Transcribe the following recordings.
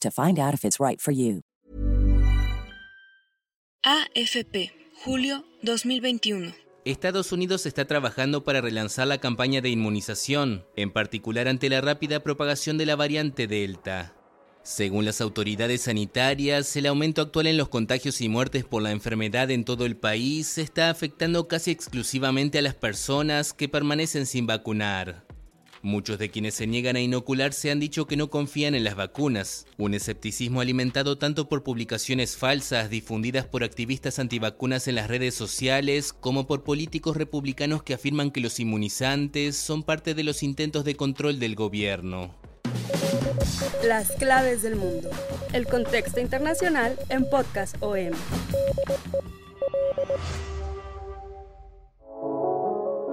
to find out if it's right for you. AFP, julio 2021. Estados Unidos está trabajando para relanzar la campaña de inmunización, en particular ante la rápida propagación de la variante Delta. Según las autoridades sanitarias, el aumento actual en los contagios y muertes por la enfermedad en todo el país está afectando casi exclusivamente a las personas que permanecen sin vacunar. Muchos de quienes se niegan a inocularse han dicho que no confían en las vacunas, un escepticismo alimentado tanto por publicaciones falsas difundidas por activistas antivacunas en las redes sociales como por políticos republicanos que afirman que los inmunizantes son parte de los intentos de control del gobierno. Las claves del mundo. El contexto internacional en Podcast OM.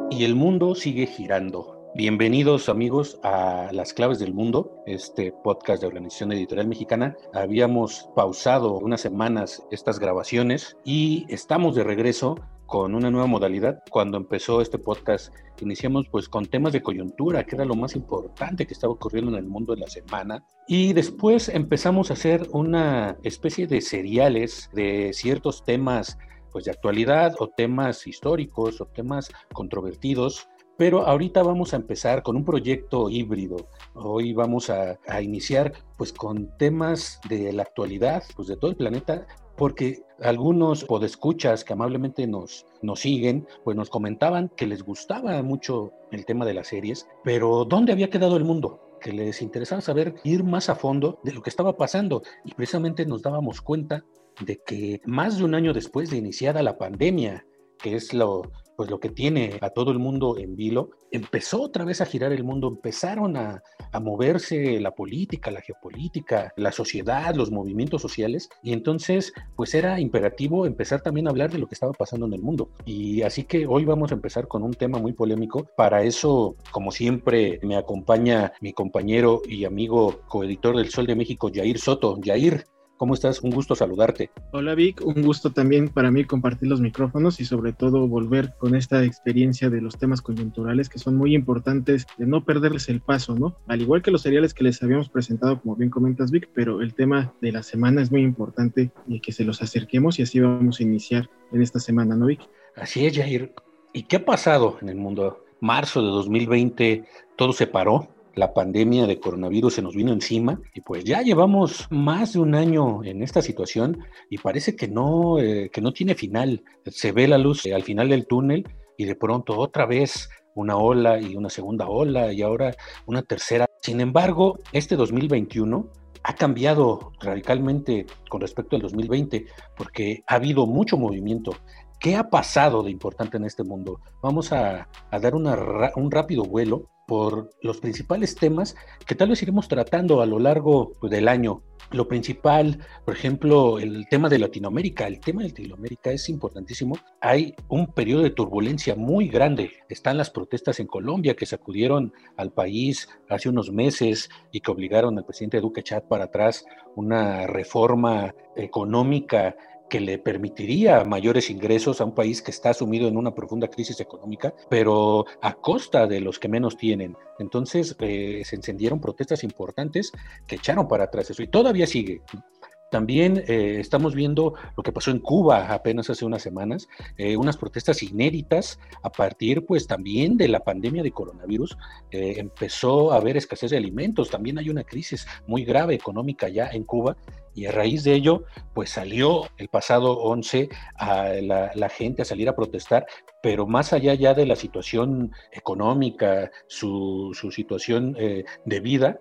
Y el mundo sigue girando. Bienvenidos amigos a Las Claves del Mundo, este podcast de Organización Editorial Mexicana. Habíamos pausado unas semanas estas grabaciones y estamos de regreso con una nueva modalidad. Cuando empezó este podcast, iniciamos pues con temas de coyuntura, que era lo más importante que estaba ocurriendo en el mundo de la semana. Y después empezamos a hacer una especie de seriales de ciertos temas pues de actualidad o temas históricos o temas controvertidos pero ahorita vamos a empezar con un proyecto híbrido. Hoy vamos a, iniciar pues con temas de la actualidad, pues de todo el planeta, porque algunos podescuchas que amablemente nos, nos siguen, pues nos comentaban que les gustaba mucho el tema de las series, pero ¿dónde había quedado el mundo? que les interesaba saber ir más a fondo de lo que estaba pasando y precisamente nos dábamos cuenta de que más de un año después de iniciada la pandemia, que es lo, pues lo que tiene a todo el mundo en vilo, empezó otra vez a girar el mundo, empezaron a, moverse la política, la geopolítica, la sociedad, los movimientos sociales, y entonces pues era imperativo empezar también a hablar de lo que estaba pasando en el mundo. Y así que hoy vamos a empezar con un tema muy polémico. Para eso, como siempre, me acompaña mi compañero y amigo coeditor del Sol de México, Jair Soto. Jair, ¿Cómo estás? Un gusto saludarte. Hola Vic, un gusto también para mí compartir los micrófonos y sobre todo volver con esta experiencia de los temas coyunturales que son muy importantes de no perderles el paso, ¿no? Al igual que los seriales que les habíamos presentado, como bien comentas Vic, pero el tema de la semana es muy importante y que se los acerquemos y así vamos a iniciar en esta semana, ¿no Vic? Así es, Jair. ¿Y qué ha pasado en el mundo? Marzo de 2020, todo se paró la pandemia de coronavirus se nos vino encima y pues ya llevamos más de un año en esta situación y parece que no, eh, que no tiene final. Se ve la luz al final del túnel y de pronto otra vez una ola y una segunda ola y ahora una tercera. Sin embargo, este 2021 ha cambiado radicalmente con respecto al 2020 porque ha habido mucho movimiento. ¿Qué ha pasado de importante en este mundo? Vamos a, dar un rápido vuelo por los principales temas que tal vez iremos tratando a lo largo pues, del año. Lo principal, por ejemplo, el tema de Latinoamérica. El tema de Latinoamérica es importantísimo. Hay un periodo de turbulencia muy grande. Están las protestas en Colombia que sacudieron al país hace unos meses y que obligaron al presidente Duque echar para atrás una reforma económica que le permitiría mayores ingresos a un país que está sumido en una profunda crisis económica, pero a costa de los que menos tienen. Entonces eh, se encendieron protestas importantes que echaron para atrás eso y todavía sigue. También eh, estamos viendo lo que pasó en Cuba apenas hace unas semanas, eh, unas protestas inéditas a partir pues también de la pandemia de coronavirus. Eh, empezó a haber escasez de alimentos, también hay una crisis muy grave económica ya en Cuba y a raíz de ello, pues salió el pasado 11 a la, gente a salir a protestar, pero más allá ya de la situación económica, su, situación de vida,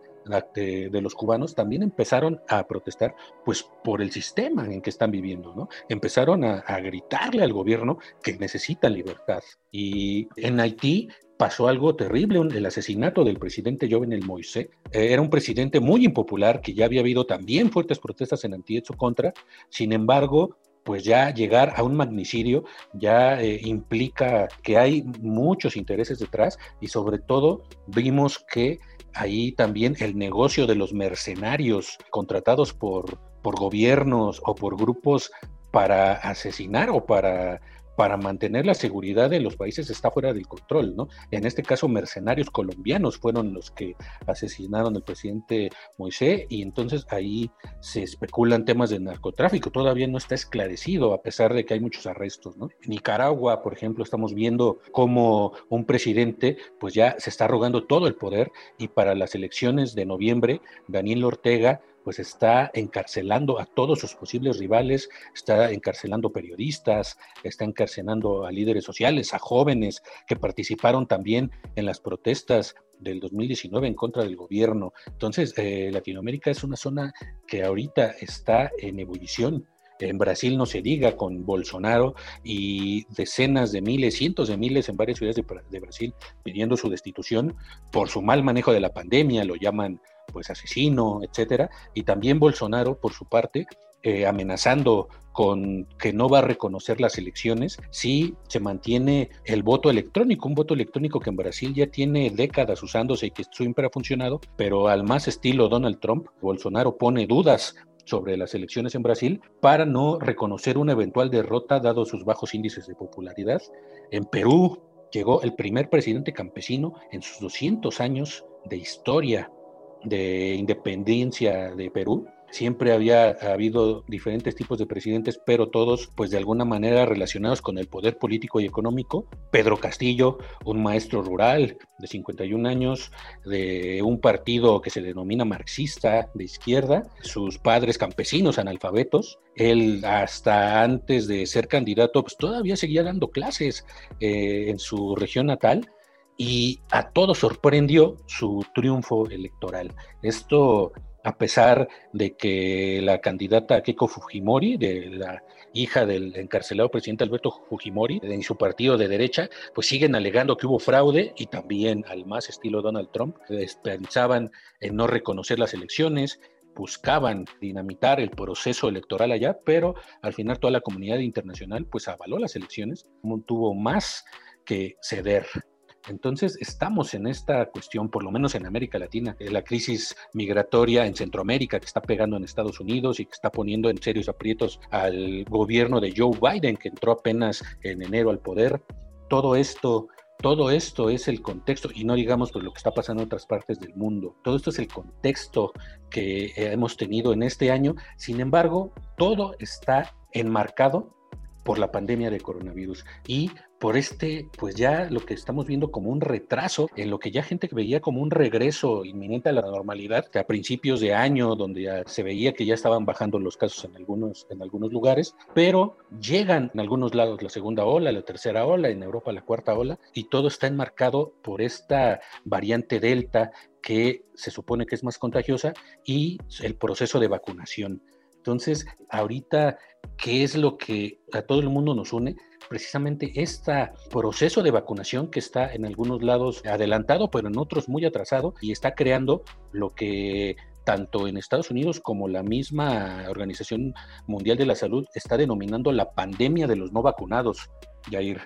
de, los cubanos también empezaron a protestar pues por el sistema en que están viviendo, ¿no? Empezaron a, gritarle al gobierno que necesitan libertad. Y en Haití pasó algo terrible, el asesinato del presidente Jovenel Moise. Eh, era un presidente muy impopular que ya había habido también fuertes protestas en su contra. Sin embargo, pues ya llegar a un magnicidio ya eh, implica que hay muchos intereses detrás y sobre todo vimos que ahí también el negocio de los mercenarios contratados por, por gobiernos o por grupos para asesinar o para para mantener la seguridad de los países está fuera del control, ¿no? En este caso, mercenarios colombianos fueron los que asesinaron al presidente Moisés y entonces ahí se especulan temas de narcotráfico. Todavía no está esclarecido, a pesar de que hay muchos arrestos, ¿no? En Nicaragua, por ejemplo, estamos viendo cómo un presidente, pues ya se está rogando todo el poder y para las elecciones de noviembre, Daniel Ortega pues está encarcelando a todos sus posibles rivales, está encarcelando periodistas, está encarcelando a líderes sociales, a jóvenes que participaron también en las protestas del 2019 en contra del gobierno. Entonces, eh, Latinoamérica es una zona que ahorita está en ebullición. En Brasil no se diga con Bolsonaro y decenas de miles, cientos de miles en varias ciudades de, de Brasil pidiendo su destitución por su mal manejo de la pandemia, lo llaman pues asesino, etcétera, y también Bolsonaro por su parte eh, amenazando con que no va a reconocer las elecciones si se mantiene el voto electrónico, un voto electrónico que en Brasil ya tiene décadas usándose y que siempre ha funcionado, pero al más estilo Donald Trump, Bolsonaro pone dudas sobre las elecciones en Brasil para no reconocer una eventual derrota dado sus bajos índices de popularidad. En Perú llegó el primer presidente campesino en sus 200 años de historia de independencia de Perú. Siempre había habido diferentes tipos de presidentes, pero todos, pues de alguna manera relacionados con el poder político y económico. Pedro Castillo, un maestro rural de 51 años, de un partido que se denomina marxista de izquierda, sus padres campesinos analfabetos. Él, hasta antes de ser candidato, pues todavía seguía dando clases eh, en su región natal y a todos sorprendió su triunfo electoral. Esto a pesar de que la candidata Keiko Fujimori, de la hija del encarcelado presidente Alberto Fujimori, en su partido de derecha, pues siguen alegando que hubo fraude y también al más estilo Donald Trump, pensaban en no reconocer las elecciones, buscaban dinamitar el proceso electoral allá, pero al final toda la comunidad internacional pues avaló las elecciones, tuvo más que ceder entonces, estamos en esta cuestión, por lo menos en América Latina, la crisis migratoria en Centroamérica que está pegando en Estados Unidos y que está poniendo en serios aprietos al gobierno de Joe Biden, que entró apenas en enero al poder. Todo esto todo esto es el contexto, y no digamos por lo que está pasando en otras partes del mundo. Todo esto es el contexto que hemos tenido en este año. Sin embargo, todo está enmarcado por la pandemia de coronavirus y por este, pues ya lo que estamos viendo como un retraso en lo que ya gente veía como un regreso inminente a la normalidad, que a principios de año, donde ya se veía que ya estaban bajando los casos en algunos, en algunos lugares, pero llegan en algunos lados la segunda ola, la tercera ola, en Europa la cuarta ola, y todo está enmarcado por esta variante Delta que se supone que es más contagiosa y el proceso de vacunación. Entonces, ahorita, ¿qué es lo que a todo el mundo nos une? Precisamente este proceso de vacunación que está en algunos lados adelantado, pero en otros muy atrasado, y está creando lo que tanto en Estados Unidos como la misma Organización Mundial de la Salud está denominando la pandemia de los no vacunados, Jair.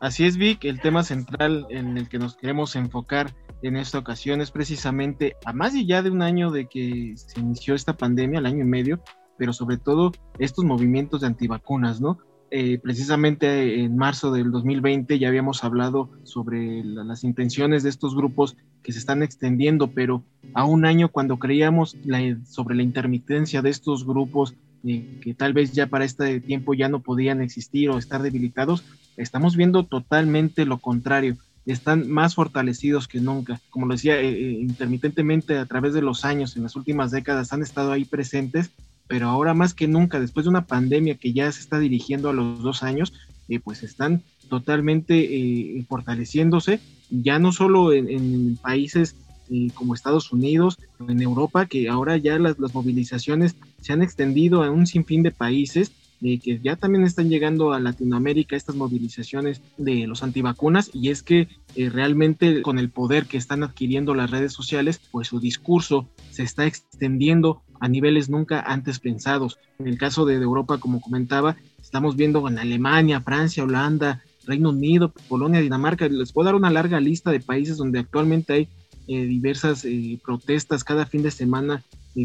Así es, Vic, el tema central en el que nos queremos enfocar en esta ocasión es precisamente a más de ya de un año de que se inició esta pandemia, el año y medio, pero sobre todo estos movimientos de antivacunas, ¿no? Eh, precisamente en marzo del 2020 ya habíamos hablado sobre las intenciones de estos grupos que se están extendiendo, pero a un año cuando creíamos sobre la intermitencia de estos grupos, eh, que tal vez ya para este tiempo ya no podían existir o estar debilitados, estamos viendo totalmente lo contrario. Están más fortalecidos que nunca. Como lo decía, eh, intermitentemente a través de los años, en las últimas décadas, han estado ahí presentes pero ahora más que nunca, después de una pandemia que ya se está dirigiendo a los dos años, eh, pues están totalmente eh, fortaleciéndose, ya no solo en, países eh, como Estados Unidos, en Europa, que ahora ya las, las, movilizaciones se han extendido a un sinfín de países que ya también están llegando a Latinoamérica estas movilizaciones de los antivacunas y es que eh, realmente con el poder que están adquiriendo las redes sociales, pues su discurso se está extendiendo a niveles nunca antes pensados. En el caso de, Europa, como comentaba, estamos viendo en Alemania, Francia, Holanda, Reino Unido, Polonia, Dinamarca, les puedo dar una larga lista de países donde actualmente hay eh, diversas eh, protestas cada fin de semana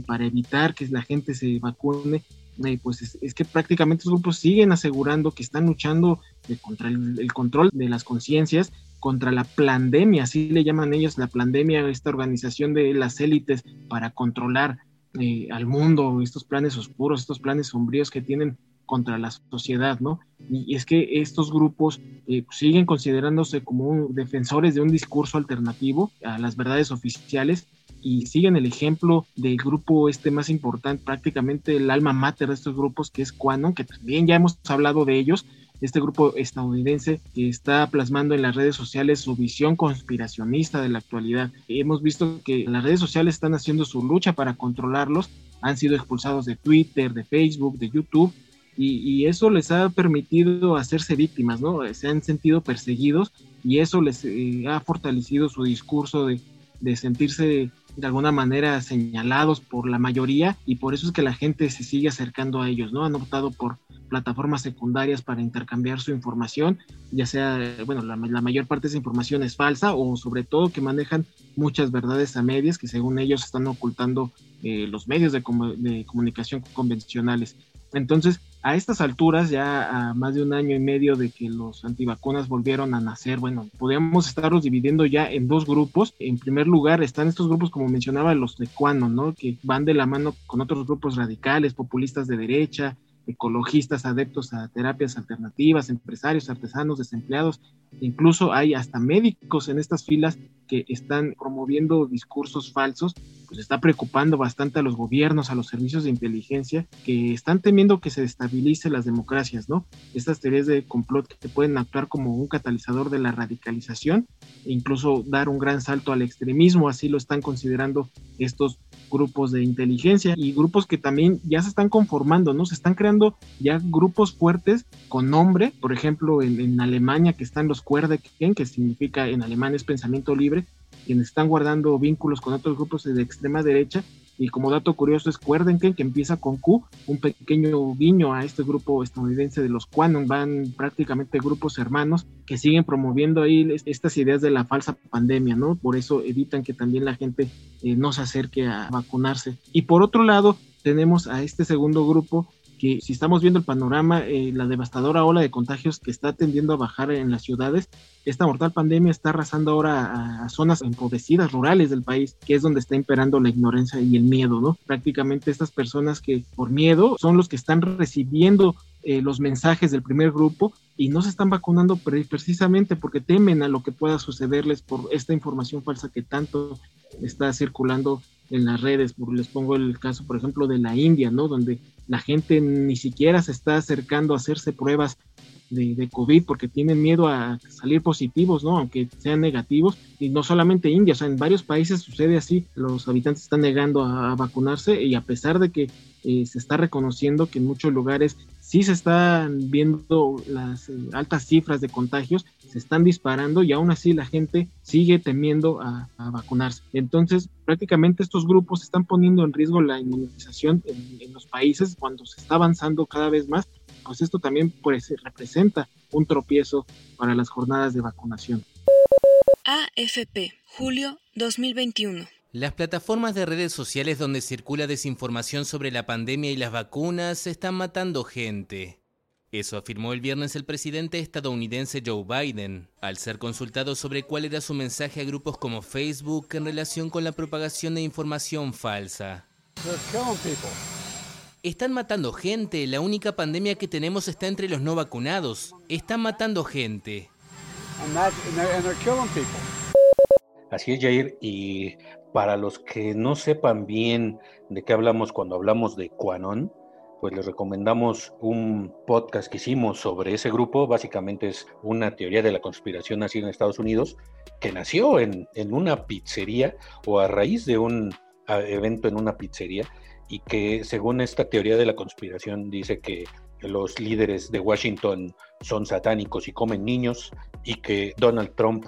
para evitar que la gente se vacune pues es, que prácticamente los grupos siguen asegurando que están luchando eh, contra el, control de las conciencias, contra la pandemia, así le llaman ellos la pandemia, esta organización de las élites para controlar eh, al mundo, estos planes oscuros, estos planes sombríos que tienen contra la sociedad, ¿no? Y es que estos grupos eh, siguen considerándose como defensores de un discurso alternativo a las verdades oficiales y siguen el ejemplo del grupo este más importante, prácticamente el alma mater de estos grupos, que es Quanon, que también ya hemos hablado de ellos, este grupo estadounidense que está plasmando en las redes sociales su visión conspiracionista de la actualidad. Hemos visto que las redes sociales están haciendo su lucha para controlarlos, han sido expulsados de Twitter, de Facebook, de YouTube, y, eso les ha permitido hacerse víctimas, ¿no? Se han sentido perseguidos y eso les eh, ha fortalecido su discurso de, de sentirse de alguna manera señalados por la mayoría y por eso es que la gente se sigue acercando a ellos, ¿no? Han optado por plataformas secundarias para intercambiar su información, ya sea, bueno, la, mayor parte de esa información es falsa o sobre todo que manejan muchas verdades a medias que según ellos están ocultando eh, los medios de, de comunicación convencionales. Entonces, a estas alturas, ya a más de un año y medio de que los antivacunas volvieron a nacer, bueno, podemos estarlos dividiendo ya en dos grupos. En primer lugar, están estos grupos, como mencionaba, los de Cuano, ¿no? Que van de la mano con otros grupos radicales, populistas de derecha, ecologistas adeptos a terapias alternativas, empresarios, artesanos, desempleados, incluso hay hasta médicos en estas filas que están promoviendo discursos falsos, pues está preocupando bastante a los gobiernos, a los servicios de inteligencia, que están temiendo que se destabilice las democracias, ¿no? Estas teorías de complot que pueden actuar como un catalizador de la radicalización e incluso dar un gran salto al extremismo, así lo están considerando estos grupos de inteligencia y grupos que también ya se están conformando, ¿no? Se están creando ya grupos fuertes con nombre, por ejemplo, en, Alemania que están los Querdenken, que significa en alemán es pensamiento libre, quienes están guardando vínculos con otros grupos de extrema derecha y como dato curioso es que empieza con Q, un pequeño guiño a este grupo estadounidense de los Quanon, van prácticamente grupos hermanos que siguen promoviendo ahí estas ideas de la falsa pandemia, ¿no? Por eso evitan que también la gente eh, no se acerque a vacunarse. Y por otro lado, tenemos a este segundo grupo que si estamos viendo el panorama, eh, la devastadora ola de contagios que está tendiendo a bajar en las ciudades, esta mortal pandemia está arrasando ahora a, zonas empobrecidas, rurales del país, que es donde está imperando la ignorancia y el miedo, ¿no? Prácticamente estas personas que por miedo son los que están recibiendo eh, los mensajes del primer grupo y no se están vacunando precisamente porque temen a lo que pueda sucederles por esta información falsa que tanto está circulando en las redes. Les pongo el caso, por ejemplo, de la India, ¿no? Donde la gente ni siquiera se está acercando a hacerse pruebas de, COVID porque tienen miedo a salir positivos, ¿no? Aunque sean negativos. Y no solamente India, o sea, en varios países sucede así. Los habitantes están negando a, vacunarse y a pesar de que eh, se está reconociendo que en muchos lugares sí se están viendo las eh, altas cifras de contagios, se están disparando y aún así la gente sigue temiendo a, vacunarse. Entonces, prácticamente estos grupos están poniendo en riesgo la inmunización en, los países cuando se está avanzando cada vez más pues esto también pues, representa un tropiezo para las jornadas de vacunación. AFP, julio 2021. Las plataformas de redes sociales donde circula desinformación sobre la pandemia y las vacunas están matando gente. Eso afirmó el viernes el presidente estadounidense Joe Biden, al ser consultado sobre cuál era su mensaje a grupos como Facebook en relación con la propagación de información falsa. Están matando gente, la única pandemia que tenemos está entre los no vacunados. Están matando gente. Así es, Jair, y para los que no sepan bien de qué hablamos cuando hablamos de Quanon, pues les recomendamos un podcast que hicimos sobre ese grupo. Básicamente es una teoría de la conspiración nacida en Estados Unidos que nació en, una pizzería o a raíz de un evento en una pizzería y que según esta teoría de la conspiración dice que los líderes de Washington son satánicos y comen niños y que Donald Trump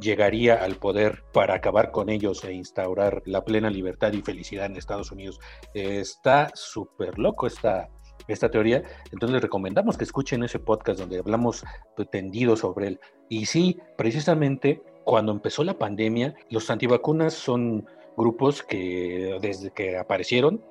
llegaría al poder para acabar con ellos e instaurar la plena libertad y felicidad en Estados Unidos. está súper loco esta, esta teoría, entonces recomendamos que escuchen ese podcast donde hablamos tendido sobre él. Y sí, precisamente cuando empezó la pandemia, los antivacunas son grupos que desde que aparecieron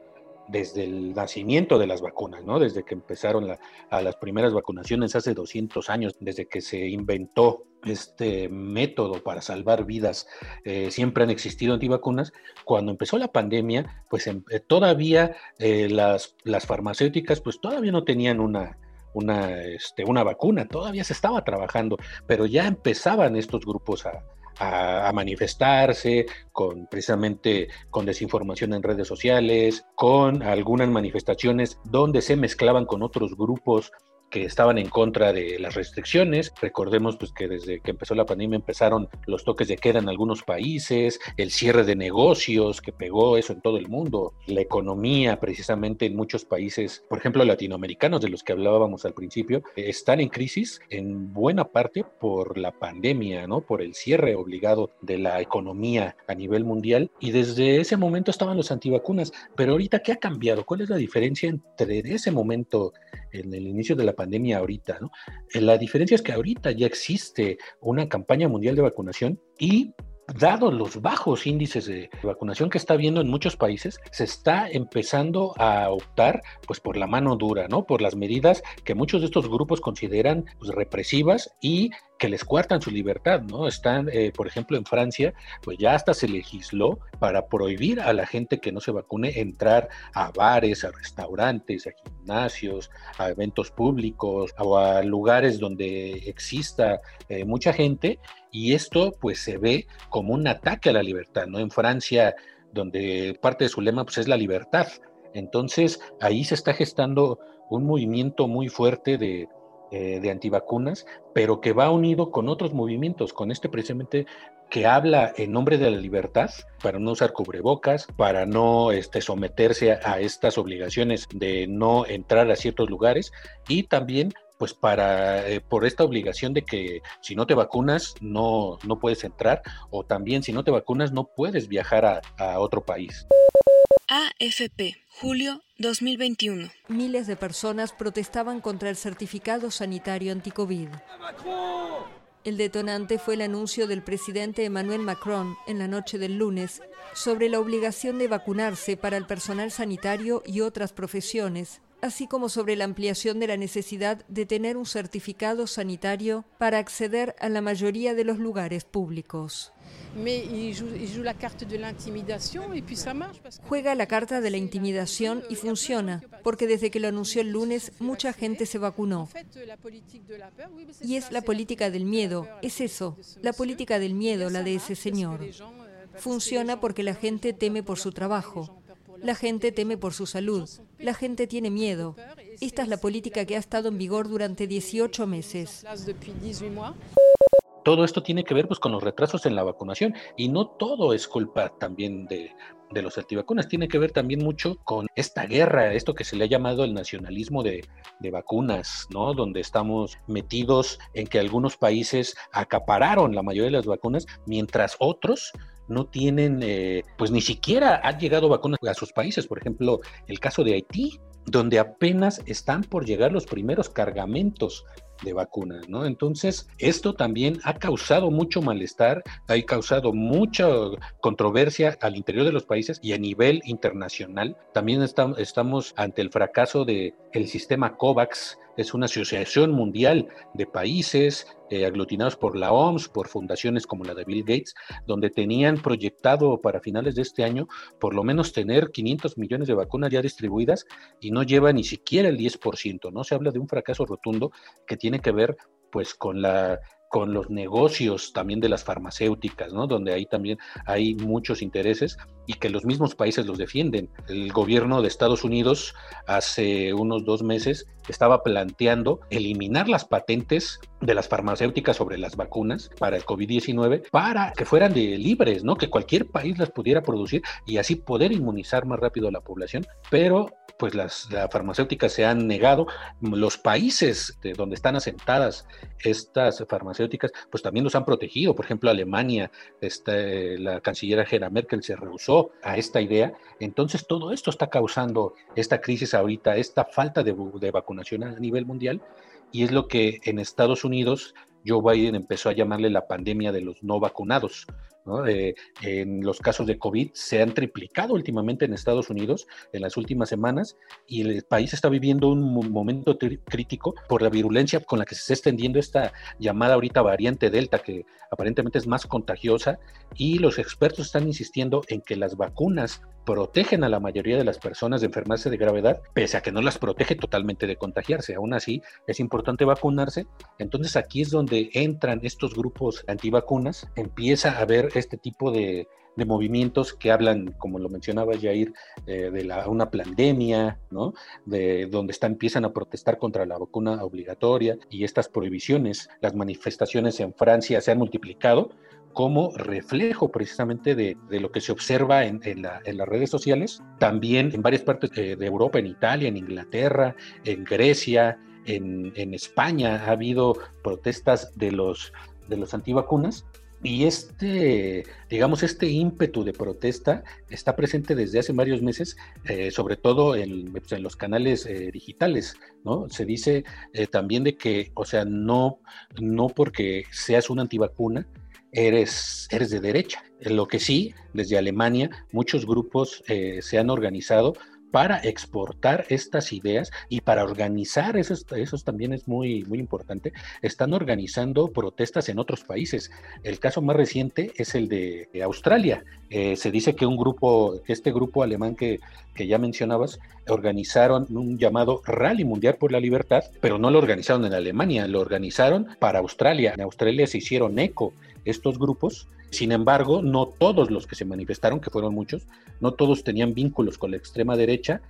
desde el nacimiento de las vacunas, ¿no? Desde que empezaron a las primeras vacunaciones hace 200 años, desde que se inventó este método para salvar vidas, eh, siempre han existido antivacunas. Cuando empezó la pandemia, pues em, eh, todavía eh, las, las farmacéuticas, pues todavía no tenían una, una, este, una vacuna, todavía se estaba trabajando, pero ya empezaban estos grupos a, a, manifestarse, con precisamente con desinformación en redes sociales, con algunas manifestaciones donde se mezclaban con otros grupos que estaban en contra de las restricciones. Recordemos pues que desde que empezó la pandemia empezaron los toques de queda en algunos países, el cierre de negocios que pegó eso en todo el mundo, la economía precisamente en muchos países, por ejemplo latinoamericanos de los que hablábamos al principio, están en crisis en buena parte por la pandemia, ¿no? Por el cierre obligado de la economía a nivel mundial y desde ese momento estaban los antivacunas, pero ahorita ¿qué ha cambiado? ¿Cuál es la diferencia entre ese momento en el inicio de la pandemia ahorita, ¿no? Eh, la diferencia es que ahorita ya existe una campaña mundial de vacunación y dado los bajos índices de vacunación que está habiendo en muchos países, se está empezando a optar pues por la mano dura, ¿no? Por las medidas que muchos de estos grupos consideran pues, represivas y que les cuartan su libertad, ¿no? Están, eh, por ejemplo, en Francia, pues ya hasta se legisló para prohibir a la gente que no se vacune entrar a bares, a restaurantes, a gimnasios, a eventos públicos o a lugares donde exista eh, mucha gente y esto pues se ve como un ataque a la libertad, ¿no? En Francia, donde parte de su lema pues es la libertad. Entonces, ahí se está gestando un movimiento muy fuerte de, eh, de antivacunas, pero que va unido con otros movimientos, con este precisamente que habla en nombre de la libertad para no usar cubrebocas, para no este, someterse a, estas obligaciones de no entrar a ciertos lugares y también pues para eh, por esta obligación de que si no te vacunas no, no puedes entrar o también si no te vacunas no puedes viajar a, a otro país. AFP, julio 2021. Miles de personas protestaban contra el certificado sanitario anticovid. El detonante fue el anuncio del presidente Emmanuel Macron en la noche del lunes sobre la obligación de vacunarse para el personal sanitario y otras profesiones, así como sobre la ampliación de la necesidad de tener un certificado sanitario para acceder a la mayoría de los lugares públicos. Juega la carta de la intimidación y funciona, porque desde que lo anunció el lunes mucha gente se vacunó. Y es la política del miedo, es eso, la política del miedo, la de ese señor. Funciona porque la gente teme por su trabajo, la gente teme por su salud, la gente tiene miedo. Esta es la política que ha estado en vigor durante 18 meses todo esto tiene que ver pues, con los retrasos en la vacunación y no todo es culpa también de, los antivacunas, tiene que ver también mucho con esta guerra, esto que se le ha llamado el nacionalismo de, vacunas, ¿no? Donde estamos metidos en que algunos países acapararon la mayoría de las vacunas, mientras otros no tienen, eh, pues ni siquiera han llegado vacunas a sus países. Por ejemplo, el caso de Haití, donde apenas están por llegar los primeros cargamentos de vacunas, ¿no? Entonces, esto también ha causado mucho malestar, ha causado mucha controversia al interior de los países y a nivel internacional. También estamos ante el fracaso del el sistema COVAX es una asociación mundial de países eh, aglutinados por la OMS, por fundaciones como la de Bill Gates, donde tenían proyectado para finales de este año por lo menos tener 500 millones de vacunas ya distribuidas y no lleva ni siquiera el 10%, ¿no? Se habla de un fracaso rotundo que tiene que ver pues con la con los negocios también de las farmacéuticas, ¿no? Donde ahí también hay muchos intereses y que los mismos países los defienden. El gobierno de Estados Unidos hace unos dos meses estaba planteando eliminar las patentes de las farmacéuticas sobre las vacunas para el COVID-19 para que fueran de libres, ¿no? Que cualquier país las pudiera producir y así poder inmunizar más rápido a la población, pero pues las, farmacéuticas se han negado. Los países de donde están asentadas estas farmacéuticas, pues también los han protegido. Por ejemplo, Alemania, este, la canciller Angela Merkel se rehusó a esta idea. Entonces, todo esto está causando esta crisis ahorita, esta falta de, de vacunación a nivel mundial. Y es lo que en Estados Unidos Joe Biden empezó a llamarle la pandemia de los no vacunados en los casos de COVID se han triplicado últimamente en Estados Unidos en las últimas semanas y el país está viviendo un momento crítico por la virulencia con la que se está extendiendo esta llamada ahorita variante Delta, que aparentemente es más contagiosa y los expertos están insistiendo en que las vacunas protegen a la mayoría de las personas de enfermarse de gravedad, pese a que no las protege totalmente de contagiarse. Aún así, es importante vacunarse. Entonces aquí es donde entran estos grupos antivacunas, empieza a haber este tipo de, movimientos que hablan, como lo mencionaba Jair, eh, de la, una pandemia, ¿no? De donde está, empiezan a protestar contra la vacuna obligatoria y estas prohibiciones. Las manifestaciones en Francia se han multiplicado como reflejo precisamente de, lo que se observa en, las redes sociales, también en varias partes de, Europa, en Italia, en Inglaterra, en Grecia, en, en España ha habido protestas de los, de los antivacunas y este, digamos, este ímpetu de protesta está presente desde hace varios meses, eh, sobre todo en, pues, en, los canales eh, digitales, ¿no? Se dice eh, también de que, o sea, no, no porque seas una antivacuna, eres, eres de derecha. Lo que sí, desde Alemania, muchos grupos se han organizado para exportar estas ideas y para organizar, eso, también es muy, muy importante, están organizando protestas en otros países. El caso más reciente es el de Australia. Eh, se dice que un grupo, que este grupo alemán que, que ya mencionabas, organizaron un llamado Rally Mundial por la Libertad, pero no lo organizaron en Alemania, lo organizaron para Australia. En Australia se hicieron eco estos grupos sin embargo, no todos los que se manifestaron, que fueron muchos, no todos tenían vínculos con la extrema derecha,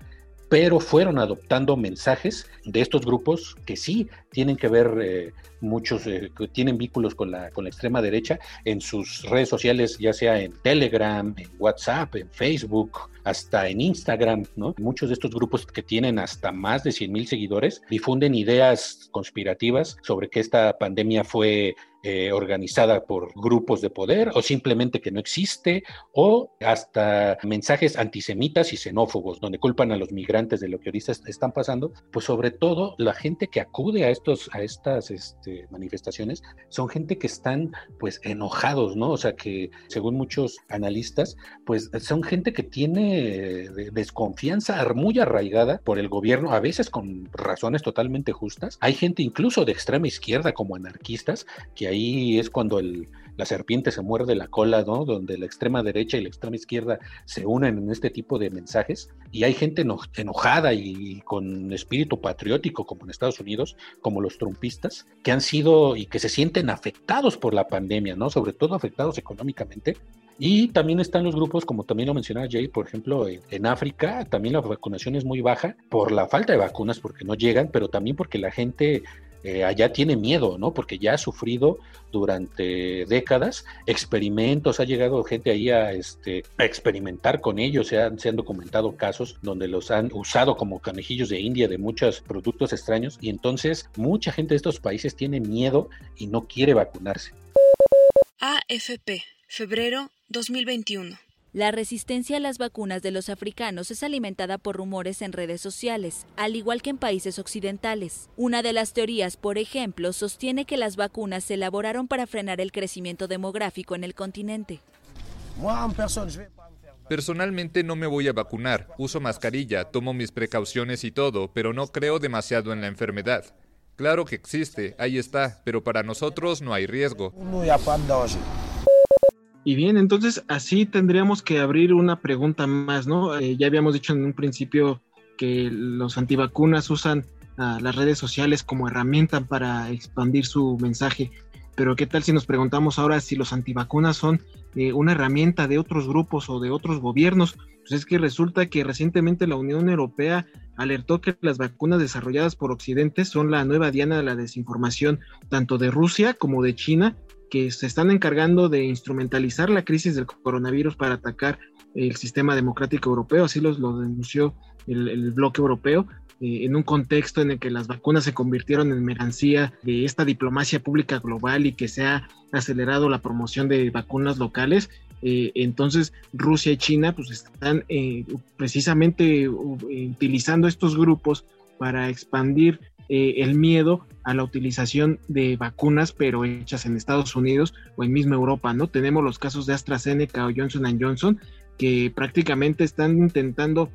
pero fueron adoptando mensajes de estos grupos que sí tienen que ver, eh, muchos eh, que tienen vínculos con la, con la extrema derecha en sus redes sociales, ya sea en Telegram, en WhatsApp, en Facebook, hasta en Instagram, ¿no? Muchos de estos grupos que tienen hasta más de 100 mil seguidores difunden ideas conspirativas sobre que esta pandemia fue eh, organizada por grupos de poder o simplemente que no existe o hasta mensajes antisemitas y xenófobos donde culpan a los migrantes de lo que ahorita están pasando, pues sobre todo la gente que acude a estos a estas este, manifestaciones son gente que están pues enojados, ¿no? O sea que según muchos analistas, pues son gente que tiene desconfianza muy arraigada por el gobierno, a veces con razones totalmente justas. Hay gente incluso de extrema izquierda como anarquistas que ahí es cuando la serpiente se muerde la cola, ¿no? Donde la extrema derecha y la extrema izquierda se unen en este tipo de mensajes. Y hay gente enojada y, con espíritu patriótico, como en Estados Unidos, como los trumpistas, que han sido y que se sienten afectados por la pandemia, ¿no? Sobre todo afectados económicamente. Y también están los grupos, como también lo mencionaba Jay, por ejemplo, en, África también la vacunación es muy baja por la falta de vacunas, porque no llegan, pero también porque la gente eh, allá tiene miedo, ¿no? Porque ya ha sufrido durante décadas experimentos, ha llegado gente ahí a, este, experimentar con ellos, se han, se han documentado casos donde los han usado como canejillos de India de muchos productos extraños y entonces mucha gente de estos países tiene miedo y no quiere vacunarse. AFP, febrero 2021. La resistencia a las vacunas de los africanos es alimentada por rumores en redes sociales, al igual que en países occidentales. Una de las teorías, por ejemplo, sostiene que las vacunas se elaboraron para frenar el crecimiento demográfico en el continente. Personalmente no me voy a vacunar, uso mascarilla, tomo mis precauciones y todo, pero no creo demasiado en la enfermedad. Claro que existe, ahí está, pero para nosotros no hay riesgo. Y bien, entonces así tendríamos que abrir una pregunta más, ¿no? Eh, ya habíamos dicho en un principio que los antivacunas usan las redes sociales como herramienta para expandir su mensaje, pero ¿qué tal si nos preguntamos ahora si los antivacunas son eh, una herramienta de otros grupos o de otros gobiernos? Pues es que resulta que recientemente la Unión Europea alertó que las vacunas desarrolladas por Occidente son la nueva diana de la desinformación, tanto de Rusia como de China, que se están encargando de instrumentalizar la crisis del coronavirus para atacar el sistema democrático europeo, así lo denunció el, bloque europeo, eh, en un contexto en el que las vacunas se convirtieron en mercancía de esta diplomacia pública global y que se ha acelerado la promoción de vacunas locales. Eh, entonces Rusia y China pues están eh, precisamente utilizando estos grupos para expandir el miedo a la utilización de vacunas, pero hechas en Estados Unidos o en misma Europa, ¿no? Tenemos los casos de AstraZeneca o Johnson Johnson, que prácticamente están intentando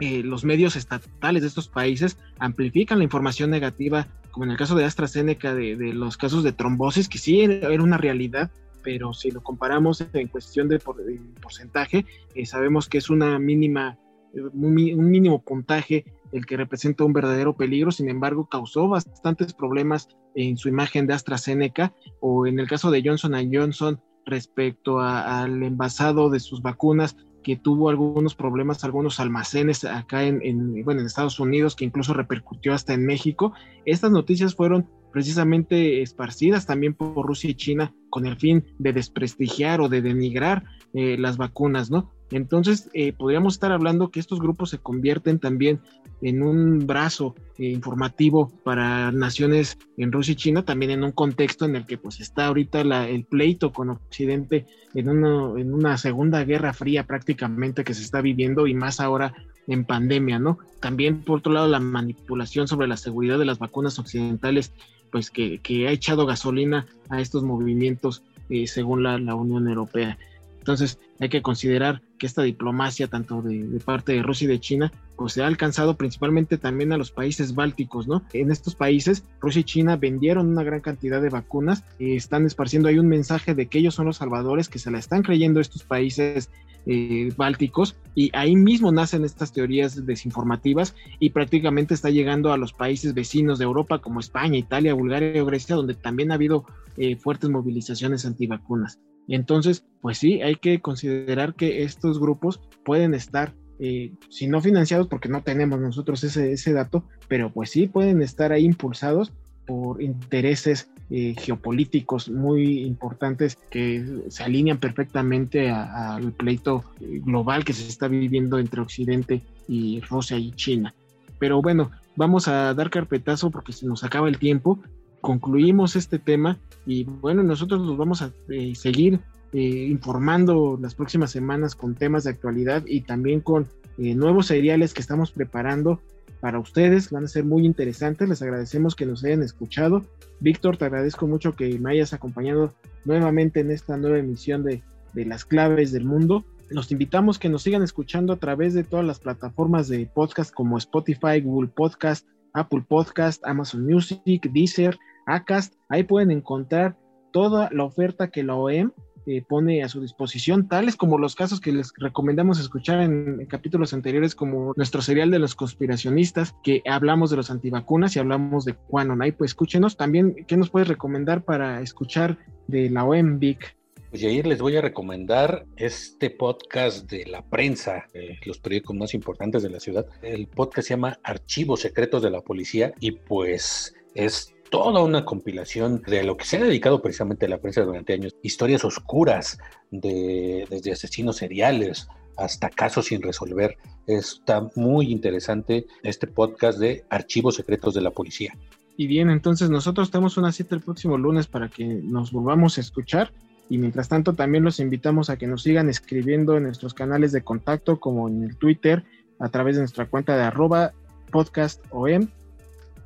eh, los medios estatales de estos países amplifican la información negativa, como en el caso de AstraZeneca, de, los casos de trombosis, que sí era una realidad, pero si lo comparamos en cuestión de, porcentaje, eh, sabemos que es una mínima, eh, un, mínimo puntaje el que representa un verdadero peligro, sin embargo, causó bastantes problemas en su imagen de AstraZeneca o en el caso de Johnson Johnson respecto al envasado de sus vacunas, que tuvo algunos problemas, algunos almacenes acá en, bueno, en Estados Unidos, que incluso repercutió hasta en México. Estas noticias fueron precisamente esparcidas también por Rusia y China con el fin de desprestigiar o de denigrar eh, las vacunas, ¿no? Entonces, eh, podríamos estar hablando que estos grupos se convierten también en un brazo eh, informativo para naciones en Rusia y China, también en un contexto en el que pues está ahorita el pleito con Occidente en, en una segunda guerra fría prácticamente que se está viviendo y más ahora en pandemia, ¿no? También por otro lado la manipulación sobre la seguridad de las vacunas occidentales, pues que, ha echado gasolina a estos movimientos eh, según la Unión Europea. Entonces hay que considerar que esta diplomacia, tanto de, parte de Rusia y de China, pues se ha alcanzado principalmente también a los países bálticos, ¿no? En estos países, Rusia y China vendieron una gran cantidad de vacunas y están esparciendo ahí un mensaje de que ellos son los salvadores, que se la están creyendo estos países eh, bálticos y ahí mismo nacen estas teorías desinformativas y prácticamente está llegando a los países vecinos de Europa como España, Italia, Bulgaria o Grecia, donde también ha habido eh, fuertes movilizaciones antivacunas. Entonces, pues sí, hay que considerar que estos grupos pueden estar, eh, si no financiados, porque no tenemos nosotros ese, ese dato, pero pues sí pueden estar ahí impulsados por intereses eh, geopolíticos muy importantes que se alinean perfectamente al pleito eh, global que se está viviendo entre Occidente y Rusia y China. Pero bueno, vamos a dar carpetazo porque se nos acaba el tiempo concluimos este tema y bueno, nosotros nos vamos a eh, seguir eh, informando las próximas semanas con temas de actualidad y también con eh, nuevos seriales que estamos preparando para ustedes. Van a ser muy interesantes. Les agradecemos que nos hayan escuchado. Víctor, te agradezco mucho que me hayas acompañado nuevamente en esta nueva emisión de, de Las Claves del Mundo. Los invitamos que nos sigan escuchando a través de todas las plataformas de podcast como Spotify, Google Podcast, Apple Podcast, Amazon Music, Deezer, Acast. Ahí pueden encontrar toda la oferta que la OEM eh, pone a su disposición, tales como los casos que les recomendamos escuchar en, capítulos anteriores, como nuestro serial de los conspiracionistas, que hablamos de los antivacunas y hablamos de Quanon. Pues escúchenos. También, ¿qué nos puedes recomendar para escuchar de la OEM, Vic? Pues ayer les voy a recomendar este podcast de la prensa, los periódicos más importantes de la ciudad. El podcast se llama Archivos Secretos de la Policía y pues es toda una compilación de lo que se ha dedicado precisamente a la prensa durante años, historias oscuras de, desde asesinos seriales hasta casos sin resolver. Está muy interesante este podcast de Archivos Secretos de la Policía. Y bien, entonces nosotros tenemos una cita el próximo lunes para que nos volvamos a escuchar. Y mientras tanto, también los invitamos a que nos sigan escribiendo en nuestros canales de contacto, como en el Twitter, a través de nuestra cuenta de arroba podcastom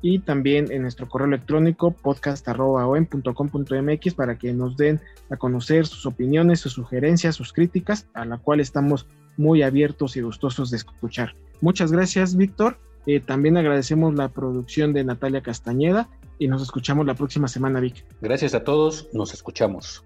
y también en nuestro correo electrónico podcast.com.mx para que nos den a conocer sus opiniones, sus sugerencias, sus críticas, a la cual estamos muy abiertos y gustosos de escuchar. Muchas gracias, Víctor. Eh, también agradecemos la producción de Natalia Castañeda y nos escuchamos la próxima semana, Vic. Gracias a todos, nos escuchamos.